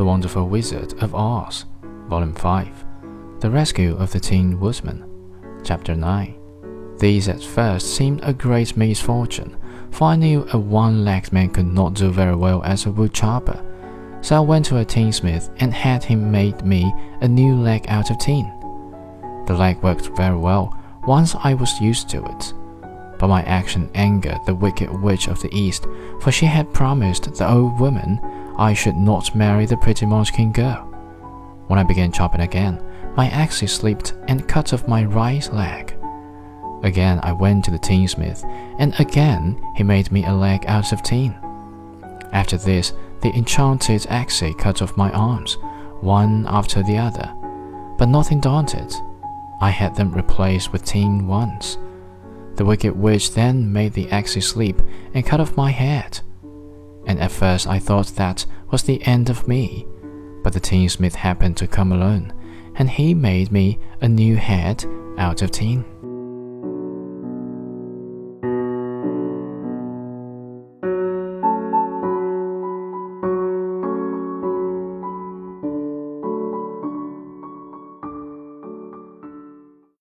The Wonderful Wizard of Oz, Volume 5, The Rescue of the Tin Woodman, Chapter 9. These at first seemed a great misfortune, for I knew a one legged man could not do very well as a woodchopper. So I went to a tinsmith and had him make me a new leg out of tin. The leg worked very well once I was used to it. But my action angered the wicked witch of the East, for she had promised the old woman I should not marry the pretty Munchkin girl. When I began chopping again, my axe slipped and cut off my right leg. Again I went to the tinsmith, and again he made me a leg out of tin. After this, the enchanted axe cut off my arms, one after the other. But nothing daunted, I had them replaced with tin ones. The wicked witch then made the axe sleep and cut off my head and at first I thought that was the end of me. But the tinsmith happened to come alone, and he made me a new head out of tin.